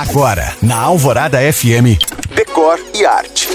Agora, na Alvorada FM, Decor e Arte.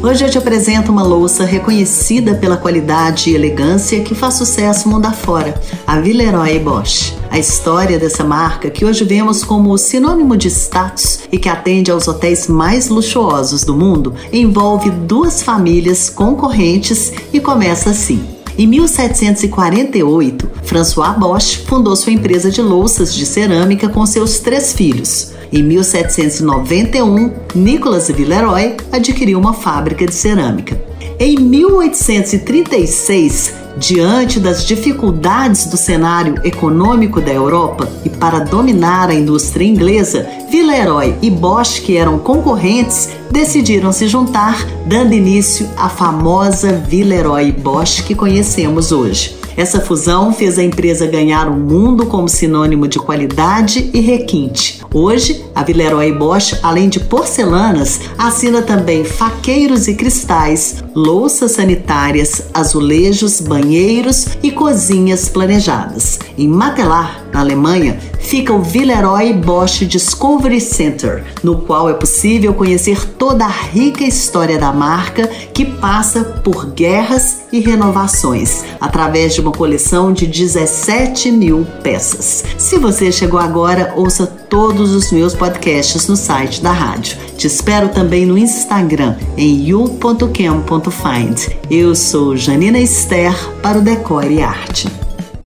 Hoje eu te apresento uma louça reconhecida pela qualidade e elegância que faz sucesso mundo afora, a Villeroy Bosch. A história dessa marca, que hoje vemos como sinônimo de status e que atende aos hotéis mais luxuosos do mundo, envolve duas famílias concorrentes e começa assim. Em 1748, François Bosch fundou sua empresa de louças de cerâmica com seus três filhos. Em 1791, Nicolas Villeroy adquiriu uma fábrica de cerâmica. Em 1836, diante das dificuldades do cenário econômico da Europa e para dominar a indústria inglesa, Villeroy e Bosch, que eram concorrentes, decidiram se juntar, dando início à famosa Villeroy Bosch que conhecemos hoje. Essa fusão fez a empresa ganhar o mundo como sinônimo de qualidade e requinte. Hoje, a Villeroy Bosch, além de porcelanas, assina também faqueiros e cristais, louças sanitárias, azulejos, banheiros e cozinhas planejadas. Em Matelar, na Alemanha, fica o Villeroy Bosch Discovery Center, no qual é possível conhecer toda a rica história da marca que passa por guerras e renovações, através de uma coleção de 17 mil peças. Se você chegou agora, ouça todos os meus podcasts no site da rádio. Te espero também no Instagram, em you.cam.find. Eu sou Janina Esther para o Decore e Arte.